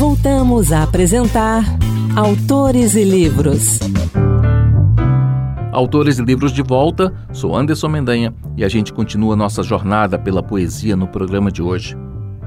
Voltamos a apresentar Autores e Livros. Autores e Livros de volta, sou Anderson Mendanha e a gente continua nossa jornada pela poesia no programa de hoje.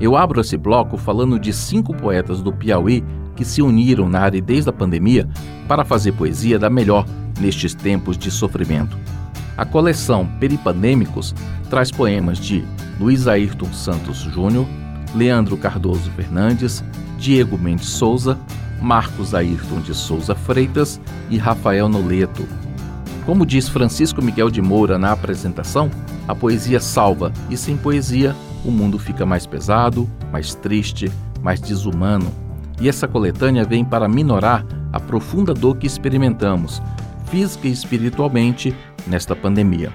Eu abro esse bloco falando de cinco poetas do Piauí que se uniram na aridez da pandemia para fazer poesia da melhor nestes tempos de sofrimento. A coleção Peripandêmicos traz poemas de Luiz Ayrton Santos Júnior, Leandro Cardoso Fernandes, Diego Mendes Souza, Marcos Ayrton de Souza Freitas e Rafael Noleto. Como diz Francisco Miguel de Moura na apresentação, a poesia salva e sem poesia o mundo fica mais pesado, mais triste, mais desumano. E essa coletânea vem para minorar a profunda dor que experimentamos, física e espiritualmente, nesta pandemia.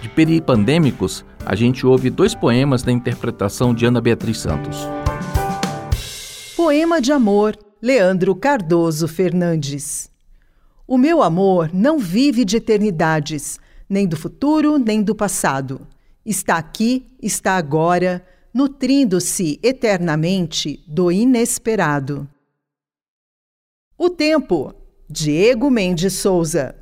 De Peripandêmicos, a gente ouve dois poemas da interpretação de Ana Beatriz Santos. Poema de amor, Leandro Cardoso Fernandes. O meu amor não vive de eternidades, nem do futuro, nem do passado. Está aqui, está agora, nutrindo-se eternamente do inesperado. O tempo, Diego Mendes Souza.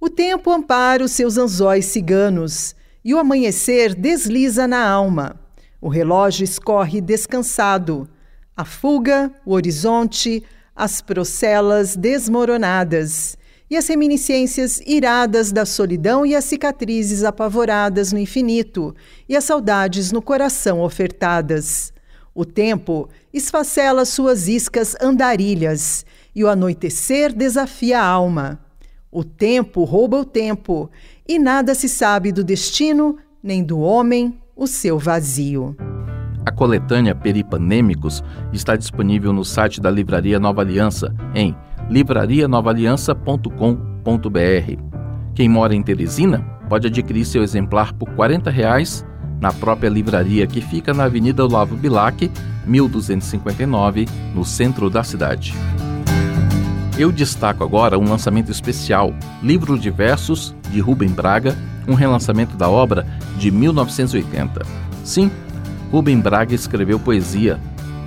O tempo ampara os seus anzóis ciganos e o amanhecer desliza na alma. O relógio escorre descansado. A fuga, o horizonte, as procelas desmoronadas e as reminiscências iradas da solidão e as cicatrizes apavoradas no infinito e as saudades no coração ofertadas. O tempo esfacela suas iscas andarilhas e o anoitecer desafia a alma. O tempo rouba o tempo e nada se sabe do destino nem do homem o seu vazio. A coletânea Peripanêmicos está disponível no site da Livraria Nova Aliança em livrarianovaaliança.com.br. Quem mora em Teresina pode adquirir seu exemplar por 40 reais na própria livraria que fica na Avenida Olavo Bilac, 1259, no centro da cidade. Eu destaco agora um lançamento especial, Livro de Versos, de Rubem Braga, um relançamento da obra de 1980. Sim, Rubem Braga escreveu poesia.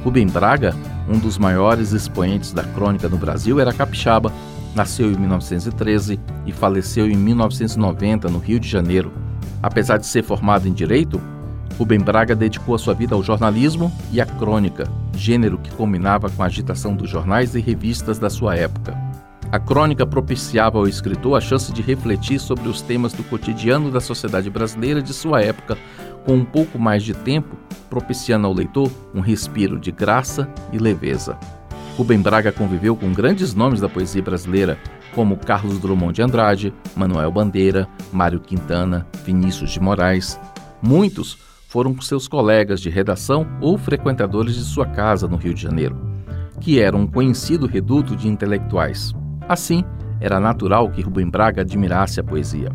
Rubem Braga, um dos maiores expoentes da crônica no Brasil, era capixaba. Nasceu em 1913 e faleceu em 1990 no Rio de Janeiro. Apesar de ser formado em direito, Rubem Braga dedicou a sua vida ao jornalismo e à crônica, gênero que combinava com a agitação dos jornais e revistas da sua época. A crônica propiciava ao escritor a chance de refletir sobre os temas do cotidiano da sociedade brasileira de sua época, com um pouco mais de tempo, propiciando ao leitor um respiro de graça e leveza. Rubem Braga conviveu com grandes nomes da poesia brasileira, como Carlos Drummond de Andrade, Manuel Bandeira, Mário Quintana, Vinícius de Moraes. Muitos foram seus colegas de redação ou frequentadores de sua casa no Rio de Janeiro, que era um conhecido reduto de intelectuais. Assim, era natural que Rubem Braga admirasse a poesia.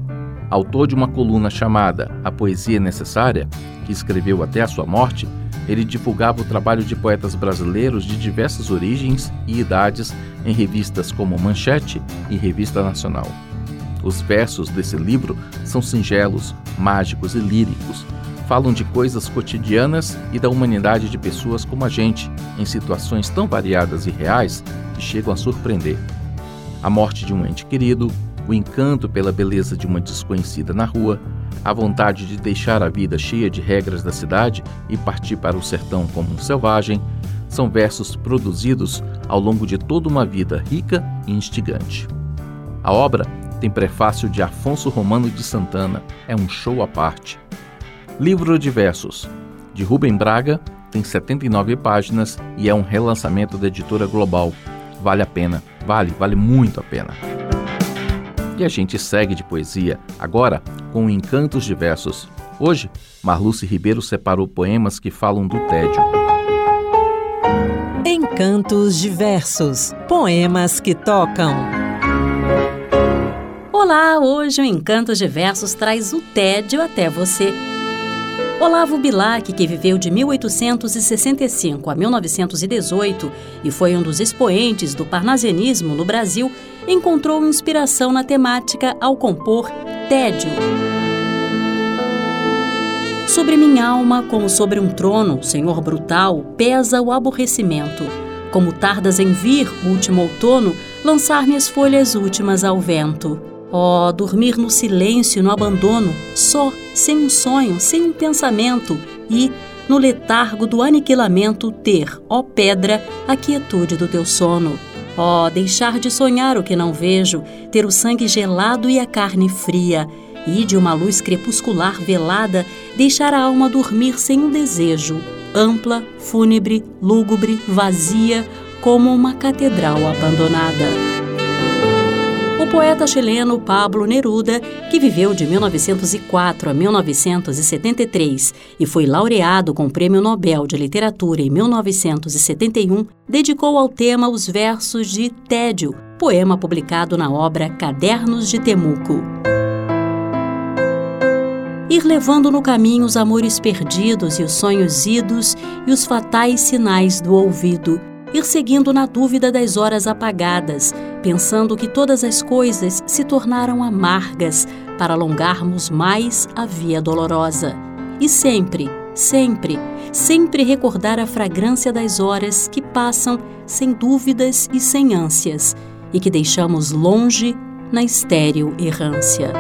Autor de uma coluna chamada A Poesia Necessária, que escreveu até a sua morte, ele divulgava o trabalho de poetas brasileiros de diversas origens e idades em revistas como Manchete e Revista Nacional. Os versos desse livro são singelos, mágicos e líricos, falam de coisas cotidianas e da humanidade de pessoas como a gente, em situações tão variadas e reais que chegam a surpreender. A morte de um ente querido, o encanto pela beleza de uma desconhecida na rua, a vontade de deixar a vida cheia de regras da cidade e partir para o sertão como um selvagem, são versos produzidos ao longo de toda uma vida rica e instigante. A obra tem prefácio de Afonso Romano de Santana, é um show à parte. Livro de Versos, de Rubem Braga, tem 79 páginas e é um relançamento da editora Global. Vale a pena, vale, vale muito a pena. E a gente segue de poesia, agora com Encantos de Versos. Hoje, Marluce Ribeiro separou poemas que falam do tédio. Encantos de Versos Poemas que tocam. Olá, hoje o Encantos de Versos traz o tédio até você. Olavo Bilac, que viveu de 1865 a 1918 e foi um dos expoentes do parnasianismo no Brasil, encontrou inspiração na temática ao compor Tédio. Sobre minha alma, como sobre um trono, Senhor brutal, pesa o aborrecimento. Como tardas em vir, último outono, lançar minhas folhas últimas ao vento. Oh, dormir no silêncio, no abandono, só, sem um sonho, sem um pensamento e, no letargo do aniquilamento, ter, ó pedra, a quietude do teu sono. Oh, deixar de sonhar o que não vejo, ter o sangue gelado e a carne fria, e de uma luz crepuscular velada, deixar a alma dormir sem um desejo, ampla, fúnebre, lúgubre, vazia, como uma catedral abandonada. Poeta chileno Pablo Neruda, que viveu de 1904 a 1973 e foi laureado com o Prêmio Nobel de Literatura em 1971, dedicou ao tema os versos de Tédio, poema publicado na obra Cadernos de Temuco. Ir levando no caminho os amores perdidos e os sonhos idos e os fatais sinais do ouvido ir seguindo na dúvida das horas apagadas, pensando que todas as coisas se tornaram amargas para alongarmos mais a via dolorosa. E sempre, sempre, sempre recordar a fragrância das horas que passam sem dúvidas e sem ânsias, e que deixamos longe na estéril errância.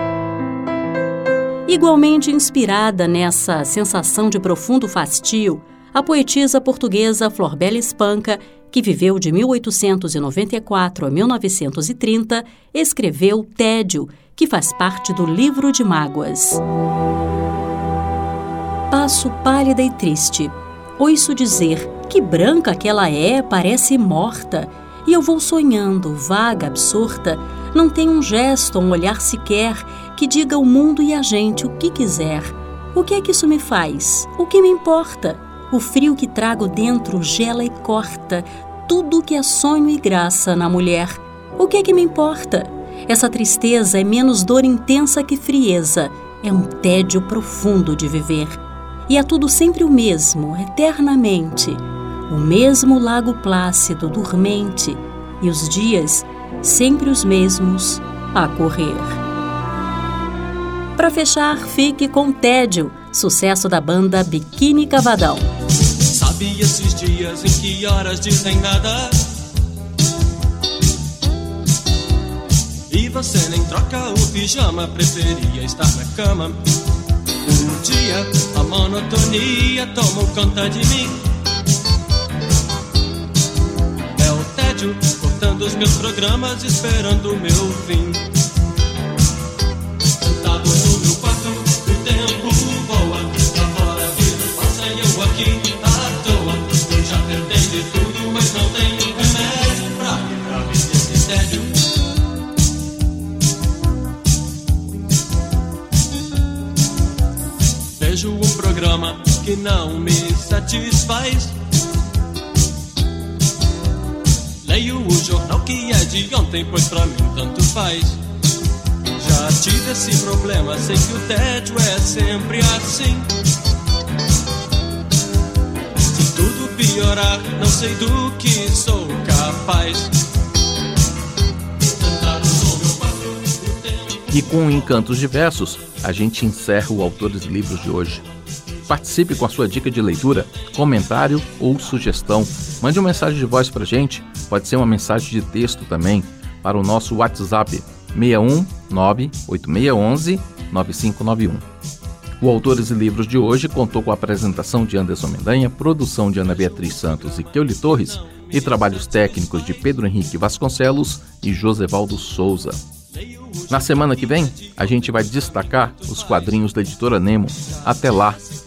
Igualmente inspirada nessa sensação de profundo fastio, a poetisa portuguesa Florbela Espanca que viveu de 1894 a 1930, escreveu Tédio, que faz parte do Livro de Mágoas. Passo pálida e triste. Ouço dizer que branca que ela é, parece morta. E eu vou sonhando, vaga, absorta. Não tem um gesto, um olhar sequer que diga ao mundo e a gente o que quiser. O que é que isso me faz? O que me importa? O frio que trago dentro gela e corta tudo que é sonho e graça na mulher. O que é que me importa? Essa tristeza é menos dor intensa que frieza, é um tédio profundo de viver. E é tudo sempre o mesmo, eternamente. O mesmo lago plácido, dormente, e os dias sempre os mesmos a correr. Para fechar, fique com Tédio, sucesso da banda Biquíni Cavadão. Sabe esses dias em que horas dizem nada? E você nem troca o pijama, preferia estar na cama. Um dia a monotonia toma conta de mim. É o tédio cortando os meus programas, esperando o meu fim. Não me satisfaz. Leio o jornal que é de ontem, pois pra mim tanto faz. Já tive esse problema, sei que o tédio é sempre assim. piorar, não sei do que sou capaz. E com Encantos Diversos, a gente encerra o Autores Livros de hoje. Participe com a sua dica de leitura, comentário ou sugestão. Mande uma mensagem de voz para gente, pode ser uma mensagem de texto também, para o nosso WhatsApp 61 98611 9591. O Autores e Livros de hoje contou com a apresentação de Anderson Mendanha, produção de Ana Beatriz Santos e Keuli Torres e trabalhos técnicos de Pedro Henrique Vasconcelos e Josevaldo Souza. Na semana que vem, a gente vai destacar os quadrinhos da editora Nemo. Até lá,